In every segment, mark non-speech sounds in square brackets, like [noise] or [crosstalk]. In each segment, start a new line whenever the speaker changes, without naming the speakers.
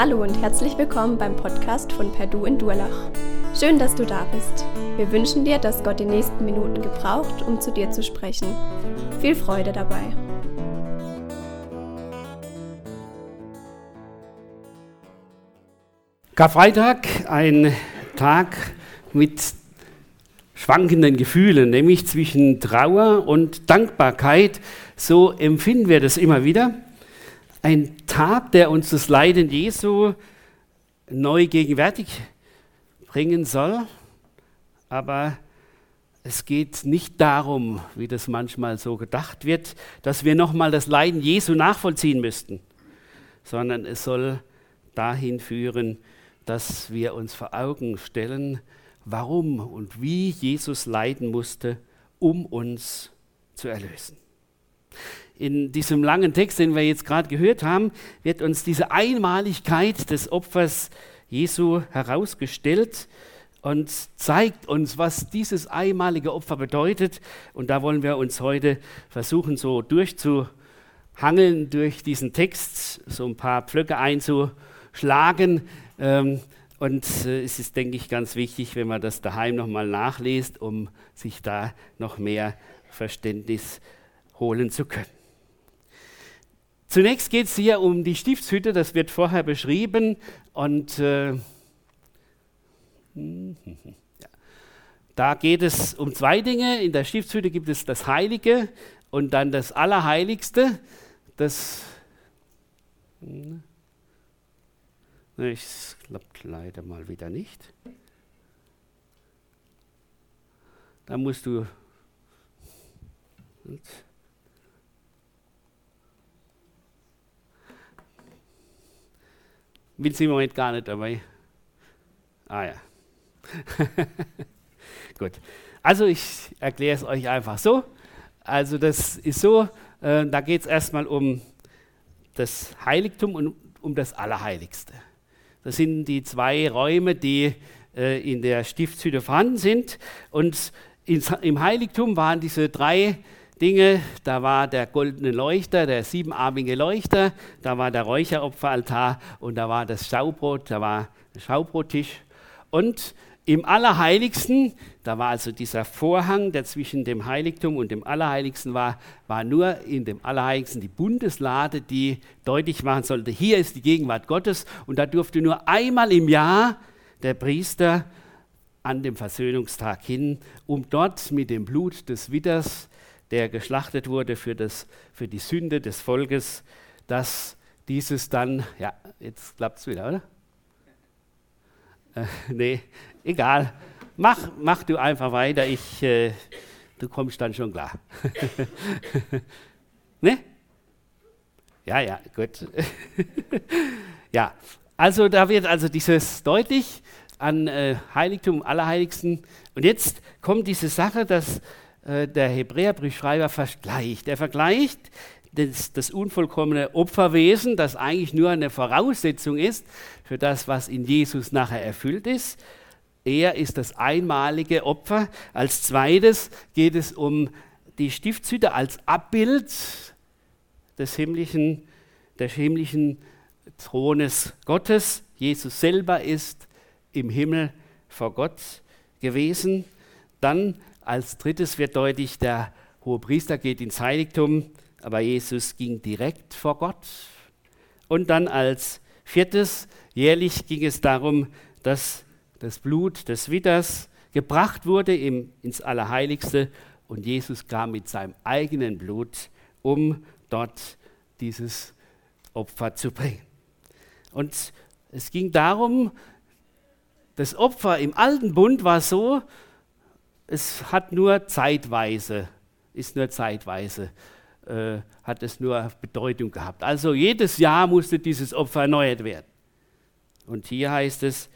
Hallo und herzlich willkommen beim Podcast von Perdu in Durlach. Schön, dass du da bist. Wir wünschen dir, dass Gott die nächsten Minuten gebraucht, um zu dir zu sprechen. Viel Freude dabei.
Karfreitag, ein Tag mit schwankenden Gefühlen, nämlich zwischen Trauer und Dankbarkeit. So empfinden wir das immer wieder ein Tag, der uns das Leiden Jesu neu gegenwärtig bringen soll. Aber es geht nicht darum, wie das manchmal so gedacht wird, dass wir nochmal das Leiden Jesu nachvollziehen müssten, sondern es soll dahin führen, dass wir uns vor Augen stellen, warum und wie Jesus leiden musste, um uns zu erlösen in diesem langen Text, den wir jetzt gerade gehört haben, wird uns diese Einmaligkeit des Opfers Jesu herausgestellt und zeigt uns, was dieses einmalige Opfer bedeutet. Und da wollen wir uns heute versuchen, so durchzuhangeln durch diesen Text, so ein paar Pflöcke einzuschlagen. Ähm, und äh, es ist, denke ich, ganz wichtig, wenn man das daheim nochmal nachliest, um sich da noch mehr Verständnis holen zu können. Zunächst geht es hier um die Stiftshütte, das wird vorher beschrieben. Und äh, da geht es um zwei Dinge. In der Stiftshütte gibt es das Heilige und dann das Allerheiligste. Das es klappt leider mal wieder nicht. Da musst du. Bin sie im Moment gar nicht dabei. Ah ja. [laughs] Gut. Also ich erkläre es euch einfach so. Also das ist so, äh, da geht es erstmal um das Heiligtum und um das Allerheiligste. Das sind die zwei Räume, die äh, in der Stiftshütte vorhanden sind. Und ins, im Heiligtum waren diese drei Dinge. Da war der goldene Leuchter, der siebenarmige Leuchter, da war der Räucheropferaltar und da war das Schaubrot, da war der Schaubrottisch. Und im Allerheiligsten, da war also dieser Vorhang, der zwischen dem Heiligtum und dem Allerheiligsten war, war nur in dem Allerheiligsten die Bundeslade, die deutlich machen sollte, hier ist die Gegenwart Gottes und da durfte nur einmal im Jahr der Priester an dem Versöhnungstag hin, um dort mit dem Blut des Widders der geschlachtet wurde für, das, für die Sünde des Volkes, dass dieses dann, ja, jetzt klappt es wieder, oder? Äh, nee, egal. Mach, mach du einfach weiter, ich, äh, du kommst dann schon klar. [laughs] ne? Ja, ja, gut. [laughs] ja, also da wird also dieses deutlich an äh, Heiligtum Allerheiligsten. Und jetzt kommt diese Sache, dass der Hebräerbriefschreiber vergleicht. Er vergleicht das, das, unvollkommene Opferwesen, das eigentlich nur eine Voraussetzung ist für das, was in Jesus nachher erfüllt ist. Er ist das einmalige Opfer. Als zweites geht es um die Stiftshütte als Abbild des himmlischen, des himmlischen Thrones Gottes. Jesus selber ist im Himmel vor Gott gewesen. Dann als drittes wird deutlich, der hohe Priester geht ins Heiligtum, aber Jesus ging direkt vor Gott. Und dann als viertes, jährlich ging es darum, dass das Blut des Widders gebracht wurde ins Allerheiligste und Jesus kam mit seinem eigenen Blut, um dort dieses Opfer zu bringen. Und es ging darum, das Opfer im alten Bund war so, es hat nur zeitweise, ist nur zeitweise, äh, hat es nur Bedeutung gehabt. Also jedes Jahr musste dieses Opfer erneuert werden. Und hier heißt es,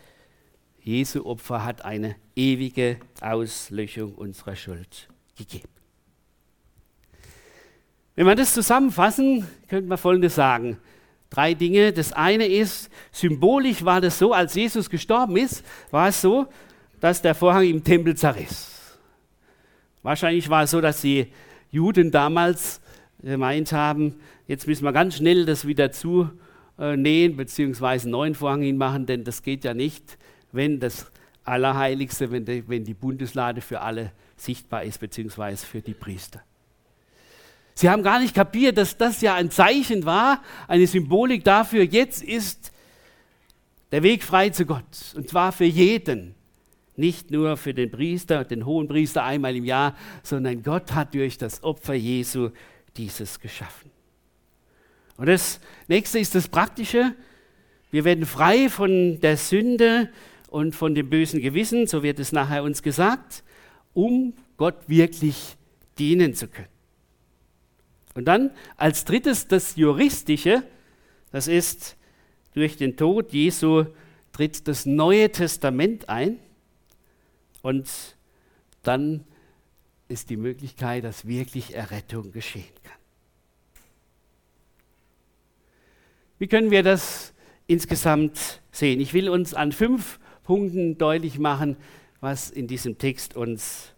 Jesu Opfer hat eine ewige Auslöschung unserer Schuld gegeben. Wenn wir das zusammenfassen, könnte man Folgendes sagen. Drei Dinge. Das eine ist, symbolisch war das so, als Jesus gestorben ist, war es so, dass der Vorhang im Tempel zerriss. Wahrscheinlich war es so, dass die Juden damals gemeint haben, jetzt müssen wir ganz schnell das wieder zu äh, nähen bzw. einen neuen Vorhang hinmachen, denn das geht ja nicht, wenn das Allerheiligste, wenn die, wenn die Bundeslade für alle sichtbar ist, beziehungsweise für die Priester. Sie haben gar nicht kapiert, dass das ja ein Zeichen war, eine Symbolik dafür, jetzt ist der Weg frei zu Gott. Und zwar für jeden. Nicht nur für den Priester, den hohen Priester einmal im Jahr, sondern Gott hat durch das Opfer Jesu dieses geschaffen. Und das nächste ist das Praktische. Wir werden frei von der Sünde und von dem bösen Gewissen, so wird es nachher uns gesagt, um Gott wirklich dienen zu können. Und dann als drittes das Juristische, das ist durch den Tod Jesu tritt das Neue Testament ein und dann ist die Möglichkeit, dass wirklich Errettung geschehen kann. Wie können wir das insgesamt sehen? Ich will uns an fünf Punkten deutlich machen, was in diesem Text uns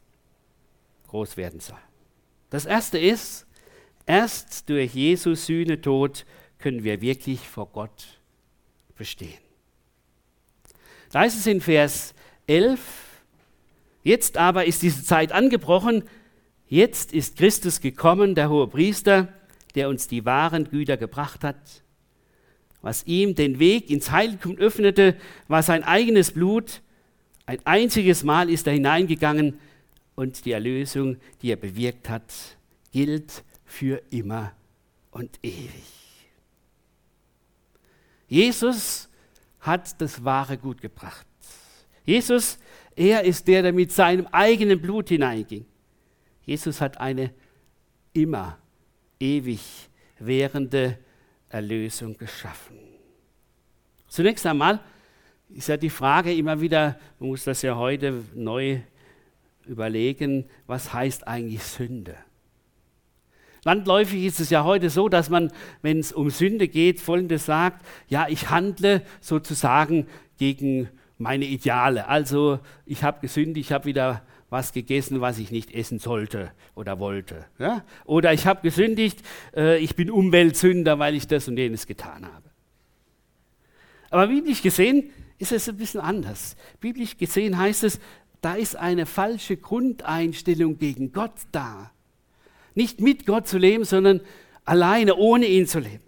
groß werden soll. Das erste ist, erst durch Jesus Sühnetod können wir wirklich vor Gott bestehen. Da ist es in Vers 11, jetzt aber ist diese Zeit angebrochen, jetzt ist Christus gekommen, der hohe Priester, der uns die wahren Güter gebracht hat. Was ihm den Weg ins Heiligtum öffnete, war sein eigenes Blut. Ein einziges Mal ist er hineingegangen und die Erlösung, die er bewirkt hat, gilt für immer und ewig. Jesus hat das wahre Gut gebracht. Jesus, er ist der, der mit seinem eigenen Blut hineinging. Jesus hat eine immer ewig währende Erlösung geschaffen. Zunächst einmal ist ja die Frage immer wieder, man muss das ja heute neu überlegen, was heißt eigentlich Sünde? Landläufig ist es ja heute so, dass man, wenn es um Sünde geht, Folgendes sagt, ja, ich handle sozusagen gegen meine Ideale. Also ich habe gesündigt, ich habe wieder was gegessen, was ich nicht essen sollte oder wollte. Ja? Oder ich habe gesündigt, äh, ich bin Umweltsünder, weil ich das und jenes getan habe. Aber biblisch gesehen ist es ein bisschen anders. Biblisch gesehen heißt es, da ist eine falsche Grundeinstellung gegen Gott da. Nicht mit Gott zu leben, sondern alleine, ohne ihn zu leben.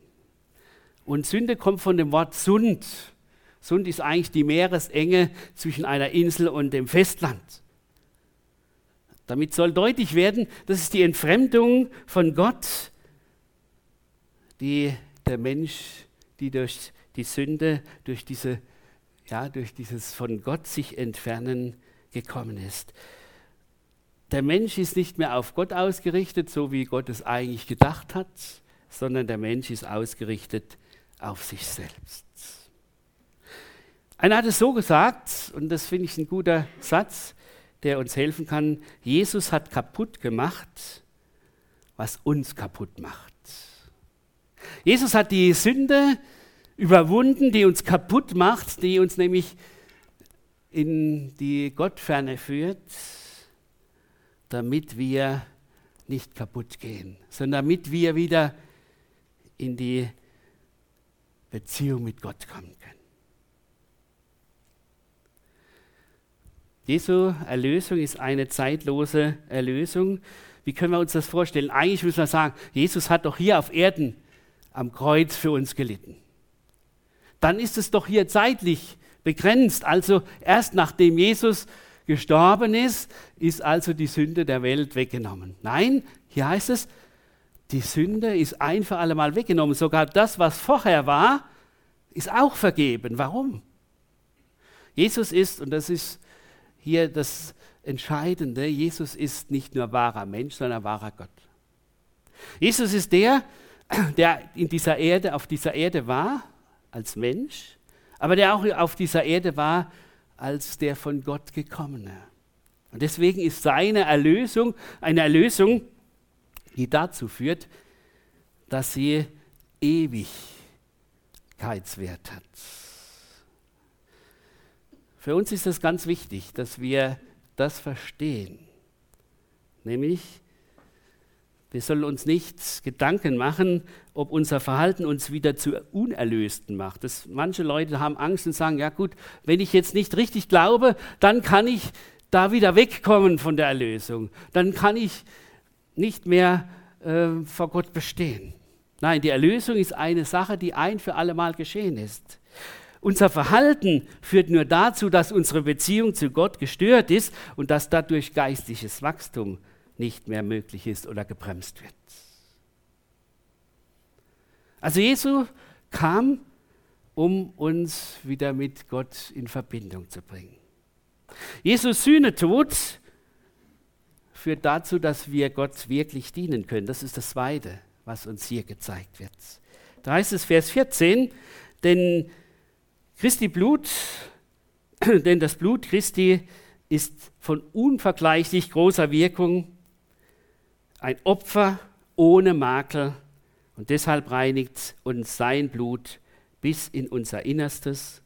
Und Sünde kommt von dem Wort Sund. Sund ist eigentlich die Meeresenge zwischen einer Insel und dem Festland. Damit soll deutlich werden, das ist die Entfremdung von Gott, die der Mensch, die durch die Sünde, durch, diese, ja, durch dieses von Gott sich entfernen gekommen ist. Der Mensch ist nicht mehr auf Gott ausgerichtet, so wie Gott es eigentlich gedacht hat, sondern der Mensch ist ausgerichtet auf sich selbst. Einer hat es so gesagt, und das finde ich ein guter Satz, der uns helfen kann, Jesus hat kaputt gemacht, was uns kaputt macht. Jesus hat die Sünde überwunden, die uns kaputt macht, die uns nämlich in die Gottferne führt damit wir nicht kaputt gehen, sondern damit wir wieder in die Beziehung mit Gott kommen können. Jesu Erlösung ist eine zeitlose Erlösung. Wie können wir uns das vorstellen? Eigentlich müssen wir sagen, Jesus hat doch hier auf Erden am Kreuz für uns gelitten. Dann ist es doch hier zeitlich begrenzt. Also erst nachdem Jesus gestorben ist, ist also die Sünde der Welt weggenommen. Nein, hier heißt es, die Sünde ist ein für alle Mal weggenommen. Sogar das, was vorher war, ist auch vergeben. Warum? Jesus ist, und das ist hier das Entscheidende, Jesus ist nicht nur wahrer Mensch, sondern wahrer Gott. Jesus ist der, der in dieser Erde, auf dieser Erde war, als Mensch, aber der auch auf dieser Erde war als der von Gott gekommene. Und deswegen ist seine Erlösung eine Erlösung, die dazu führt, dass sie Ewigkeitswert hat. Für uns ist es ganz wichtig, dass wir das verstehen, nämlich wir sollen uns nicht Gedanken machen, ob unser Verhalten uns wieder zu Unerlösten macht. Das, manche Leute haben Angst und sagen, ja gut, wenn ich jetzt nicht richtig glaube, dann kann ich da wieder wegkommen von der Erlösung. Dann kann ich nicht mehr äh, vor Gott bestehen. Nein, die Erlösung ist eine Sache, die ein für alle Mal geschehen ist. Unser Verhalten führt nur dazu, dass unsere Beziehung zu Gott gestört ist und dass dadurch geistliches Wachstum nicht mehr möglich ist oder gebremst wird. Also Jesu kam, um uns wieder mit Gott in Verbindung zu bringen. Jesus Sühnetod führt dazu, dass wir Gott wirklich dienen können. Das ist das Zweite, was uns hier gezeigt wird. Da heißt es Vers 14, denn Christi Blut, [clears throat] denn das Blut Christi ist von unvergleichlich großer Wirkung ein Opfer ohne Makel und deshalb reinigt uns sein Blut bis in unser Innerstes,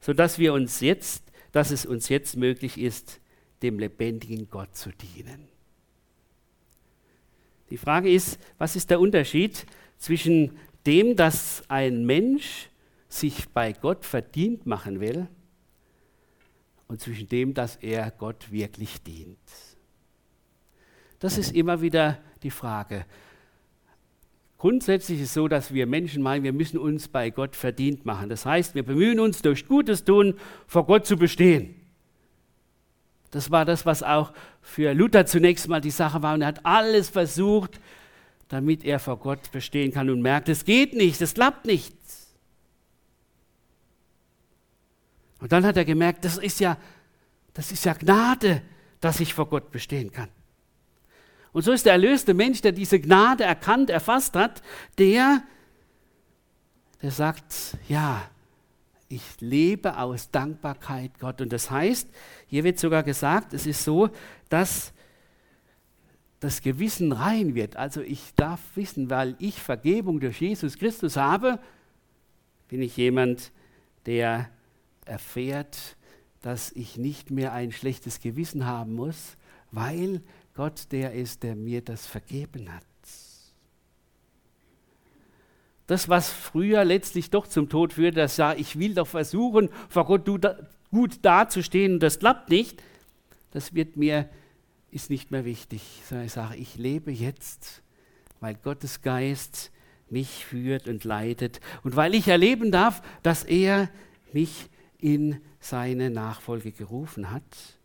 sodass wir uns jetzt, dass es uns jetzt möglich ist, dem lebendigen Gott zu dienen. Die Frage ist, was ist der Unterschied zwischen dem, dass ein Mensch sich bei Gott verdient machen will und zwischen dem, dass er Gott wirklich dient? Das ist immer wieder die Frage. Grundsätzlich ist es so, dass wir Menschen meinen, wir müssen uns bei Gott verdient machen. Das heißt, wir bemühen uns durch Gutes tun, vor Gott zu bestehen. Das war das, was auch für Luther zunächst mal die Sache war. Und er hat alles versucht, damit er vor Gott bestehen kann und merkt, es geht nicht, es klappt nicht. Und dann hat er gemerkt, das ist ja, das ist ja Gnade, dass ich vor Gott bestehen kann. Und so ist der erlöste Mensch, der diese Gnade erkannt, erfasst hat, der, der sagt, ja, ich lebe aus Dankbarkeit Gott. Und das heißt, hier wird sogar gesagt, es ist so, dass das Gewissen rein wird. Also ich darf wissen, weil ich Vergebung durch Jesus Christus habe, bin ich jemand, der erfährt, dass ich nicht mehr ein schlechtes Gewissen haben muss, weil Gott der ist, der mir das vergeben hat. Das, was früher letztlich doch zum Tod führte, das ja, ich will doch versuchen, vor Gott gut dazustehen und das klappt nicht, das wird mir, ist nicht mehr wichtig. Sondern ich sage, ich lebe jetzt, weil Gottes Geist mich führt und leitet und weil ich erleben darf, dass er mich in seine Nachfolge gerufen hat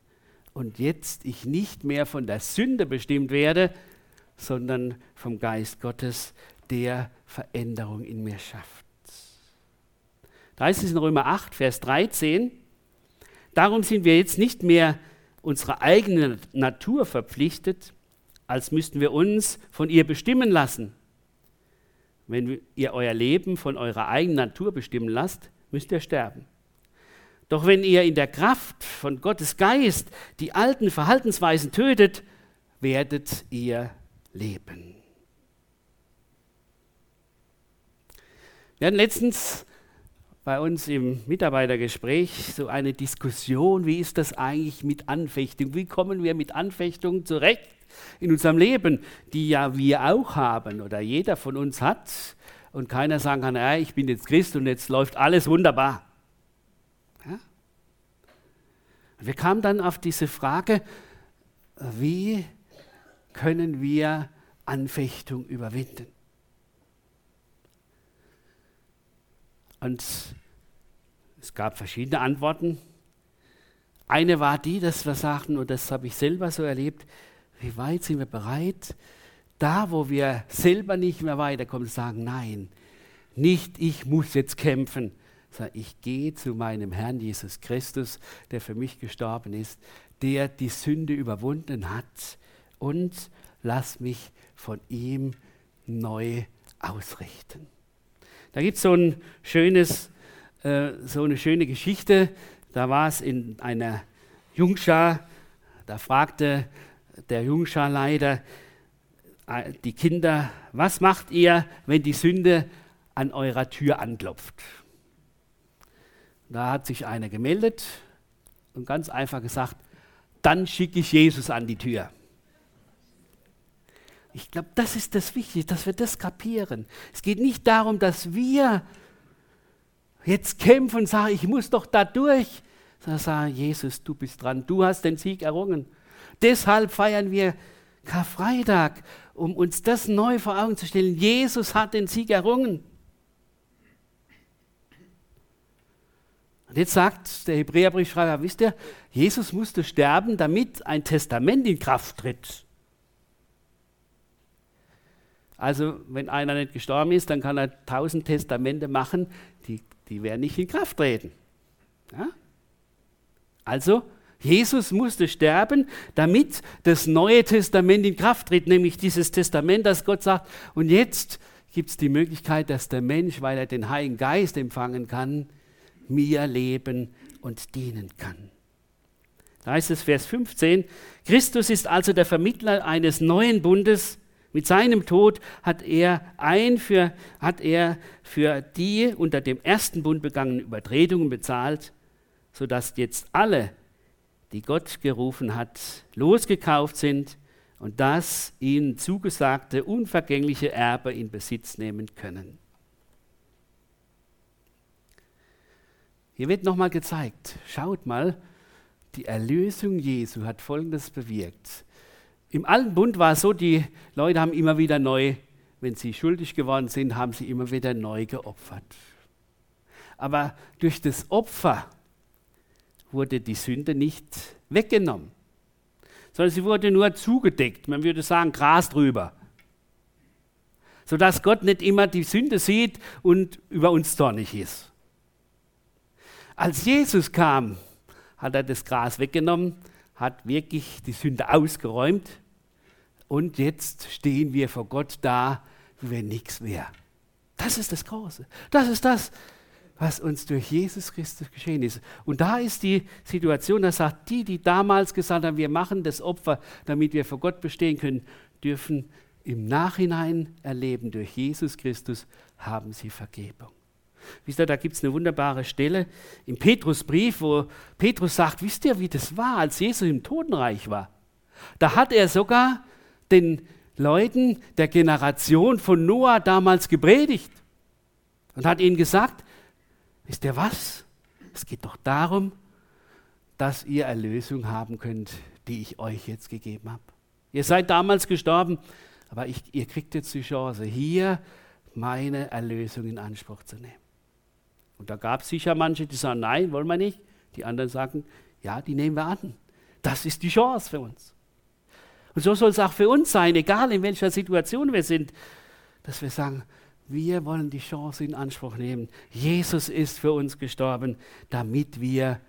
und jetzt ich nicht mehr von der Sünde bestimmt werde, sondern vom Geist Gottes, der Veränderung in mir schafft. Da heißt es in Römer 8, Vers 13, darum sind wir jetzt nicht mehr unserer eigenen Natur verpflichtet, als müssten wir uns von ihr bestimmen lassen. Wenn ihr euer Leben von eurer eigenen Natur bestimmen lasst, müsst ihr sterben. Doch wenn ihr in der Kraft von Gottes Geist die alten Verhaltensweisen tötet, werdet ihr leben. Wir hatten letztens bei uns im Mitarbeitergespräch so eine Diskussion, wie ist das eigentlich mit Anfechtung? Wie kommen wir mit Anfechtung zurecht in unserem Leben, die ja wir auch haben oder jeder von uns hat und keiner sagen kann, ja, ich bin jetzt Christ und jetzt läuft alles wunderbar. Wir kamen dann auf diese Frage, wie können wir Anfechtung überwinden? Und es gab verschiedene Antworten. Eine war die, dass wir sagten, und das habe ich selber so erlebt, wie weit sind wir bereit, da wo wir selber nicht mehr weiterkommen, sagen, nein, nicht ich muss jetzt kämpfen, Sag, ich gehe zu meinem Herrn Jesus Christus, der für mich gestorben ist, der die Sünde überwunden hat und lass mich von ihm neu ausrichten. Da gibt so schönes, äh, so eine schöne Geschichte. Da war es in einer Jungschar, da fragte der Jungscharleiter äh, die Kinder, was macht ihr, wenn die Sünde an eurer Tür anklopft? Da hat sich einer gemeldet und ganz einfach gesagt, dann schicke ich Jesus an die Tür. Ich glaube, das ist das Wichtige, dass wir das kapieren. Es geht nicht darum, dass wir jetzt kämpfen und sagen, ich muss doch da durch, sondern sagen, Jesus, du bist dran, du hast den Sieg errungen. Deshalb feiern wir Karfreitag, um uns das neu vor Augen zu stellen. Jesus hat den Sieg errungen. Und jetzt sagt der Hebräerbriefschreiber, wisst ihr, Jesus musste sterben, damit ein Testament in Kraft tritt. Also, wenn einer nicht gestorben ist, dann kann er tausend Testamente machen, die, die werden nicht in Kraft treten. Ja? Also, Jesus musste sterben, damit das Neue Testament in Kraft tritt, nämlich dieses Testament, das Gott sagt, und jetzt gibt es die Möglichkeit, dass der Mensch, weil er den Heiligen Geist empfangen kann, mir leben und dienen kann. Da heißt es Vers 15, Christus ist also der Vermittler eines neuen Bundes. Mit seinem Tod hat er, ein für, hat er für die unter dem ersten Bund begangenen Übertretungen bezahlt, sodass jetzt alle, die Gott gerufen hat, losgekauft sind und das ihnen zugesagte unvergängliche Erbe in Besitz nehmen können. Hier wird nochmal gezeigt, schaut mal, die Erlösung Jesu hat Folgendes bewirkt. Im Alten Bund war es so, die Leute haben immer wieder neu, wenn sie schuldig geworden sind, haben sie immer wieder neu geopfert. Aber durch das Opfer wurde die Sünde nicht weggenommen, sondern sie wurde nur zugedeckt. Man würde sagen, Gras drüber. Sodass Gott nicht immer die Sünde sieht und über uns zornig ist. Als Jesus kam, hat er das Gras weggenommen, hat wirklich die Sünde ausgeräumt und jetzt stehen wir vor Gott da, wie wenn nichts wäre. Das ist das Große. Das ist das, was uns durch Jesus Christus geschehen ist. Und da ist die Situation, da sagt die, die damals gesagt haben, wir machen das Opfer, damit wir vor Gott bestehen können, dürfen im Nachhinein erleben, durch Jesus Christus haben sie Vergebung. Wisst ihr, da gibt es eine wunderbare Stelle im Petrusbrief, wo Petrus sagt, wisst ihr, wie das war, als Jesus im Totenreich war? Da hat er sogar den Leuten der Generation von Noah damals gepredigt und hat ihnen gesagt, wisst ihr was? Es geht doch darum, dass ihr Erlösung haben könnt, die ich euch jetzt gegeben habe. Ihr seid damals gestorben, aber ich, ihr kriegt jetzt die Chance, hier meine Erlösung in Anspruch zu nehmen. Und da gab es sicher manche, die sagen, nein, wollen wir nicht. Die anderen sagen, ja, die nehmen wir an. Das ist die Chance für uns. Und so soll es auch für uns sein, egal in welcher Situation wir sind, dass wir sagen, wir wollen die Chance in Anspruch nehmen. Jesus ist für uns gestorben, damit wir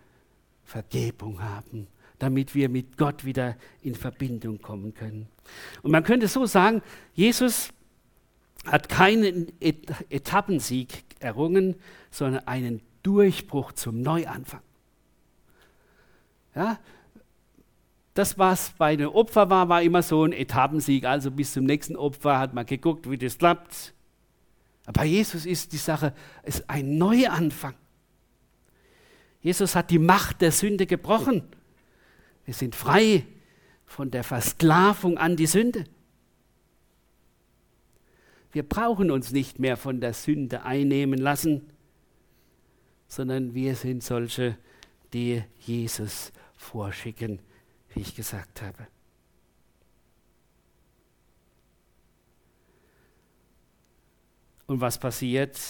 Vergebung haben, damit wir mit Gott wieder in Verbindung kommen können. Und man könnte so sagen, Jesus hat keinen Etappensieg errungen, sondern einen Durchbruch zum Neuanfang. Ja, das, was bei den Opfern war, war immer so ein Etappensieg. Also bis zum nächsten Opfer hat man geguckt, wie das klappt. Aber bei Jesus ist die Sache ist ein Neuanfang. Jesus hat die Macht der Sünde gebrochen. Wir sind frei von der Versklavung an die Sünde. Wir brauchen uns nicht mehr von der Sünde einnehmen lassen, sondern wir sind solche, die Jesus vorschicken, wie ich gesagt habe. Und was passiert,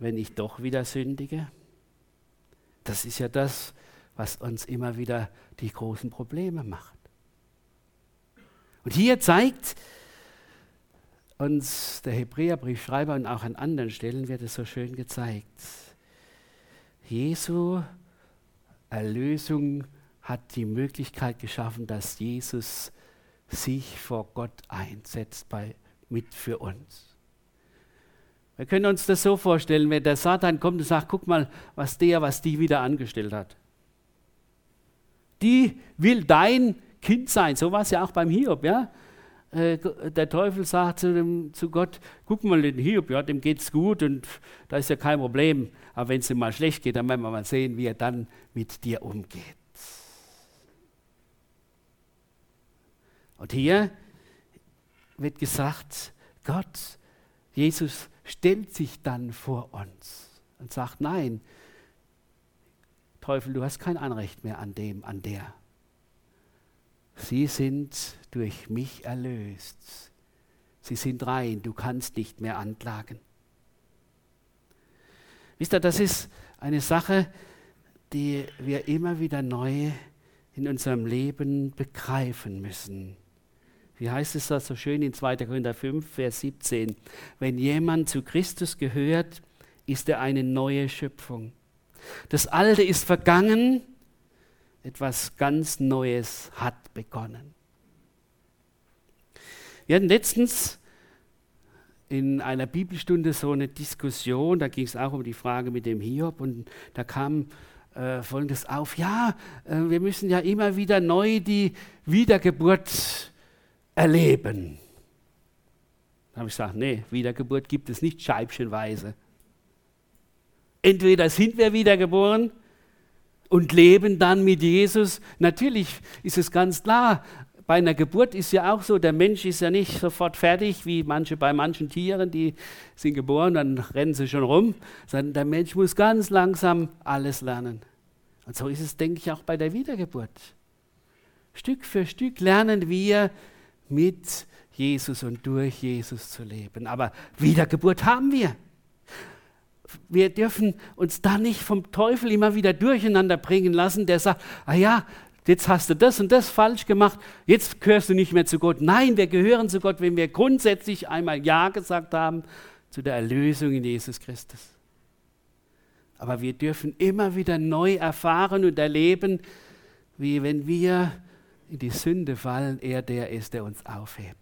wenn ich doch wieder sündige? Das ist ja das, was uns immer wieder die großen Probleme macht. Und hier zeigt uns der Hebräerbriefschreiber und auch an anderen Stellen wird es so schön gezeigt. Jesu Erlösung hat die Möglichkeit geschaffen, dass Jesus sich vor Gott einsetzt bei, mit für uns. Wir können uns das so vorstellen, wenn der Satan kommt und sagt, guck mal, was der, was die wieder angestellt hat. Die will dein Kind sein. So war es ja auch beim Hiob, ja. Äh, der Teufel sagt zu, dem, zu Gott, guck mal den Hiob, ja, dem geht's gut und da ist ja kein Problem. Aber wenn es ihm mal schlecht geht, dann werden wir mal sehen, wie er dann mit dir umgeht. Und hier wird gesagt, Gott, Jesus stellt sich dann vor uns und sagt, nein, Teufel, du hast kein Anrecht mehr an dem, an der. Sie sind durch mich erlöst. Sie sind rein, du kannst nicht mehr anklagen. Wisst ihr, das ist eine Sache, die wir immer wieder neu in unserem Leben begreifen müssen. Wie heißt es da so schön in 2. Korinther 5, Vers 17? Wenn jemand zu Christus gehört, ist er eine neue Schöpfung. Das Alte ist vergangen, etwas ganz Neues hat begonnen. Wir hatten letztens in einer Bibelstunde so eine Diskussion, da ging es auch um die Frage mit dem Hiob und da kam äh, Folgendes auf, ja, äh, wir müssen ja immer wieder neu die Wiedergeburt erleben. Da habe ich gesagt, nee, Wiedergeburt gibt es nicht scheibchenweise. Entweder sind wir wiedergeboren und leben dann mit Jesus. Natürlich ist es ganz klar, bei einer Geburt ist ja auch so, der Mensch ist ja nicht sofort fertig, wie manche bei manchen Tieren, die sind geboren, dann rennen sie schon rum, sondern der Mensch muss ganz langsam alles lernen. Und so ist es, denke ich, auch bei der Wiedergeburt. Stück für Stück lernen wir mit Jesus und durch Jesus zu leben. Aber Wiedergeburt haben wir. Wir dürfen uns da nicht vom Teufel immer wieder durcheinander bringen lassen, der sagt, ah ja, jetzt hast du das und das falsch gemacht, jetzt gehörst du nicht mehr zu Gott. Nein, wir gehören zu Gott, wenn wir grundsätzlich einmal Ja gesagt haben zu der Erlösung in Jesus Christus. Aber wir dürfen immer wieder neu erfahren und erleben, wie wenn wir in die Sünde fallen, er der ist, der uns aufhebt.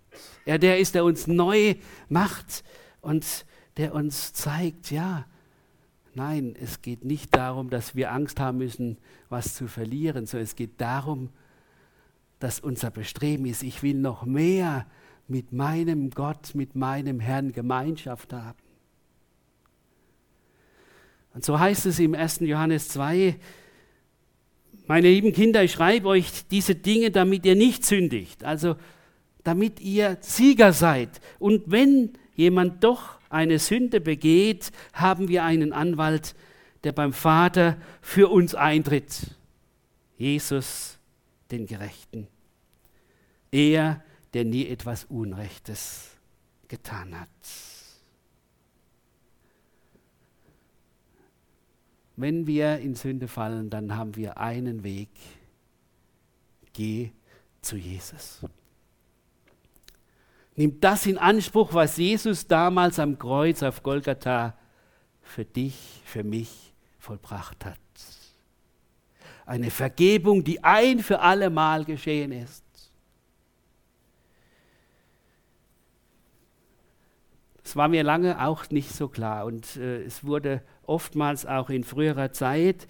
Er der ist, der uns neu macht und der uns zeigt, ja, Nein, es geht nicht darum, dass wir Angst haben müssen, was zu verlieren, sondern es geht darum, dass unser Bestreben ist, ich will noch mehr mit meinem Gott, mit meinem Herrn Gemeinschaft haben. Und so heißt es im 1. Johannes 2, meine lieben Kinder, ich schreibe euch diese Dinge, damit ihr nicht sündigt, also damit ihr Sieger seid. Und wenn jemand doch eine Sünde begeht, haben wir einen Anwalt, der beim Vater für uns eintritt. Jesus, den Gerechten. Er, der nie etwas Unrechtes getan hat. Wenn wir in Sünde fallen, dann haben wir einen Weg. Geh zu Jesus. Nimm das in Anspruch, was Jesus damals am Kreuz auf Golgatha für dich, für mich vollbracht hat. Eine Vergebung, die ein für alle Mal geschehen ist. Das war mir lange auch nicht so klar und äh, es wurde oftmals auch in früherer Zeit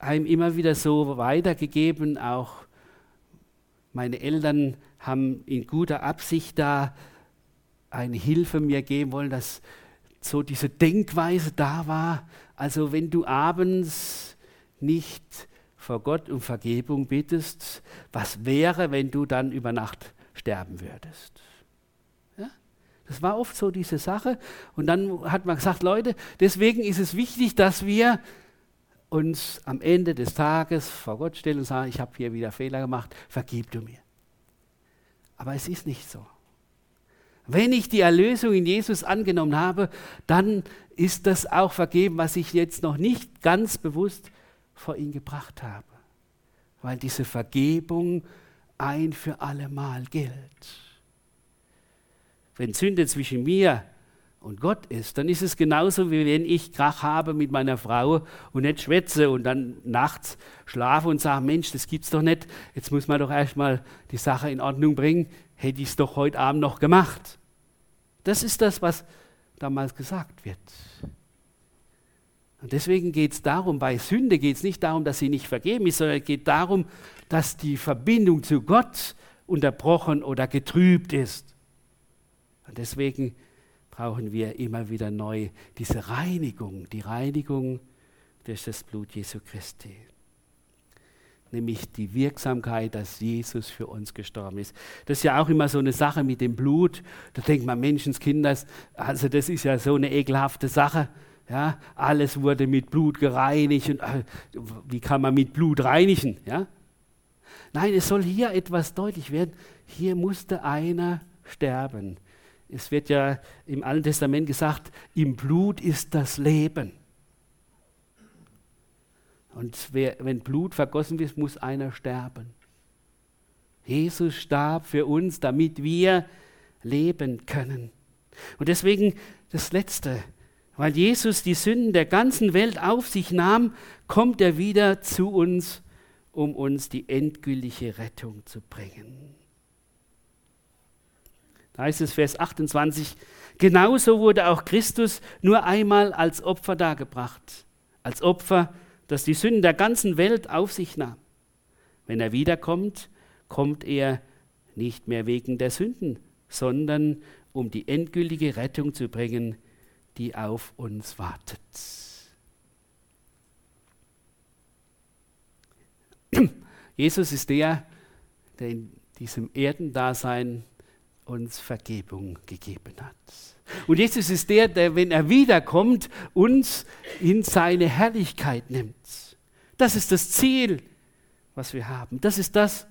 einem immer wieder so weitergegeben, auch meine Eltern haben in guter Absicht da eine Hilfe mir geben wollen, dass so diese Denkweise da war. Also wenn du abends nicht vor Gott um Vergebung bittest, was wäre, wenn du dann über Nacht sterben würdest? Ja? Das war oft so diese Sache. Und dann hat man gesagt, Leute, deswegen ist es wichtig, dass wir uns am Ende des Tages vor Gott stellen und sagen, ich habe hier wieder Fehler gemacht, vergib du mir. Aber es ist nicht so. Wenn ich die Erlösung in Jesus angenommen habe, dann ist das auch vergeben, was ich jetzt noch nicht ganz bewusst vor ihn gebracht habe. Weil diese Vergebung ein für alle Mal gilt. Wenn Sünde zwischen mir und Gott ist, dann ist es genauso, wie wenn ich Krach habe mit meiner Frau und nicht schwätze und dann nachts schlafe und sage, Mensch, das gibt's doch nicht, jetzt muss man doch erstmal die Sache in Ordnung bringen hätte ich es doch heute Abend noch gemacht. Das ist das, was damals gesagt wird. Und deswegen geht es darum, bei Sünde geht es nicht darum, dass sie nicht vergeben ist, sondern es geht darum, dass die Verbindung zu Gott unterbrochen oder getrübt ist. Und deswegen brauchen wir immer wieder neu diese Reinigung, die Reinigung durch das Blut Jesu Christi. nämlich die Wirksamkeit, dass Jesus für uns gestorben ist. Das ist ja auch immer so eine Sache mit dem Blut. Da denkt man, Menschenskinder, also das ist ja so eine ekelhafte Sache. Ja, alles wurde mit Blut gereinigt. Und, äh, wie kann man mit Blut reinigen? Ja? Nein, es soll hier etwas deutlich werden. Hier musste einer sterben. Es wird ja im Alten Testament gesagt, im Blut ist das Leben. Und wer, wenn Blut vergossen wird, muss einer sterben. Jesus starb für uns, damit wir leben können. Und deswegen das Letzte, weil Jesus die Sünden der ganzen Welt auf sich nahm, kommt er wieder zu uns, um uns die endgültige Rettung zu bringen. Da heißt es Vers 28, genauso wurde auch Christus nur einmal als Opfer dargebracht, als Opfer das die Sünden der ganzen Welt auf sich nahm. Wenn er wiederkommt, kommt er nicht mehr wegen der Sünden, sondern um die endgültige Rettung zu bringen, die auf uns wartet. [clears throat] Jesus ist der, der in diesem Erdendasein uns Vergebung gegeben hat. Und Jesus ist der, der, wenn er wiederkommt, uns in seine Herrlichkeit nimmt. Das ist das Ziel, was wir haben. Das ist das,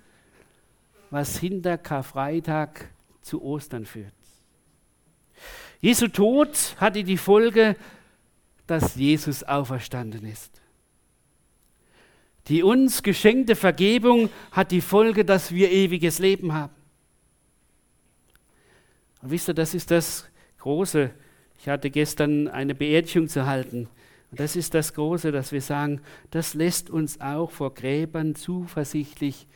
was hinter Karfreitag zu Ostern führt. Jesu Tod hatte die Folge, dass Jesus auferstanden ist. Die uns geschenkte Vergebung hat die Folge, dass wir ewiges Leben haben. Und wisst ihr, das ist das Große. Ich hatte gestern eine Beerdigung zu halten. Und das ist das Große, dass wir sagen, das lässt uns auch vor Gräbern zuversichtlich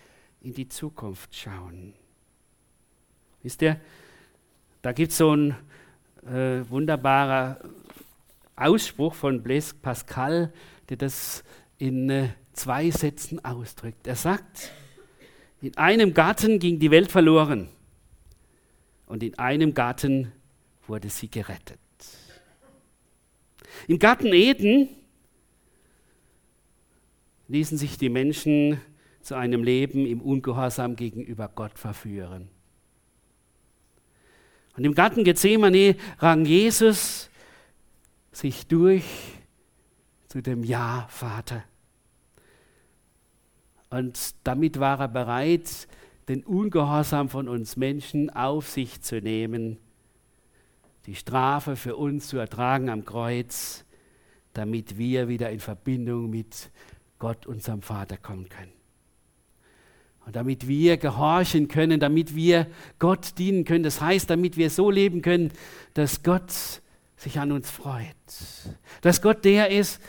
in die Zukunft schauen. Wisst ihr, da gibt es so einen äh, wunderbarer Ausspruch von Blaise Pascal, der das in äh, zwei Sätzen ausdrückt. Er sagt, in einem Garten ging die Welt verloren und in einem Garten wurde sie gerettet. Im Garten Eden ließen sich die Menschen zu einem Leben im Ungehorsam gegenüber Gott verführen. Und im Garten Gethsemane rang Jesus sich durch zu dem Ja, Vater. Und damit war er bereit, den Ungehorsam von uns Menschen auf sich zu nehmen die Strafe für uns zu ertragen am Kreuz, damit wir wieder in Verbindung mit Gott, unserem Vater, kommen können. Und damit wir gehorchen können, damit wir Gott dienen können. Das heißt, damit wir so leben können, dass Gott sich an uns freut. Dass Gott der ist,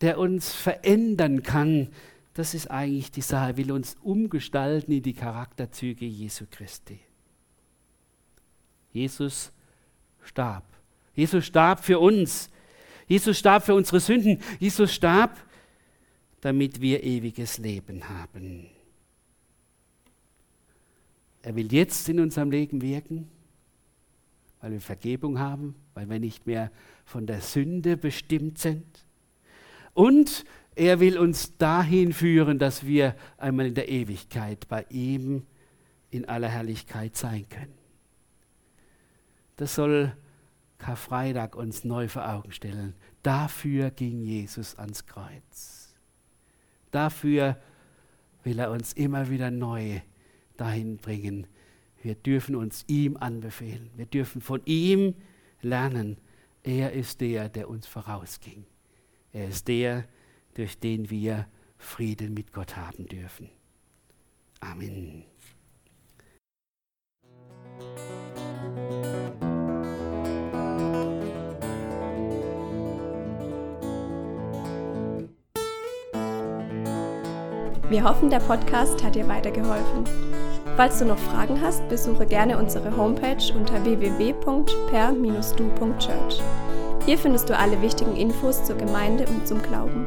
der uns verändern kann. Das ist eigentlich die Sache. Er will uns umgestalten in die Charakterzüge Jesu Christi. Jesus starb. Jesus starb für uns. Jesus starb für unsere Sünden. Jesus starb, damit wir ewiges Leben haben. Er will jetzt in unserem Leben wirken, weil wir Vergebung haben, weil wir nicht mehr von der Sünde bestimmt sind. Und er will uns dahin führen, dass wir einmal in der Ewigkeit bei ihm in aller Herrlichkeit sein können. Das soll Karfreitag uns neu vor Augen stellen. Dafür ging Jesus ans Kreuz. Dafür will er uns immer wieder neu dahin bringen. Wir dürfen uns ihm anbefehlen. Wir dürfen von ihm lernen. Er ist der, der uns vorausging. Er ist der, durch den wir Frieden mit Gott haben dürfen. Amen.
Wir hoffen, der Podcast hat dir weitergeholfen. Falls du noch Fragen hast, besuche gerne unsere Homepage unter www.per-du.church. Hier findest du alle wichtigen Infos zur Gemeinde und zum Glauben.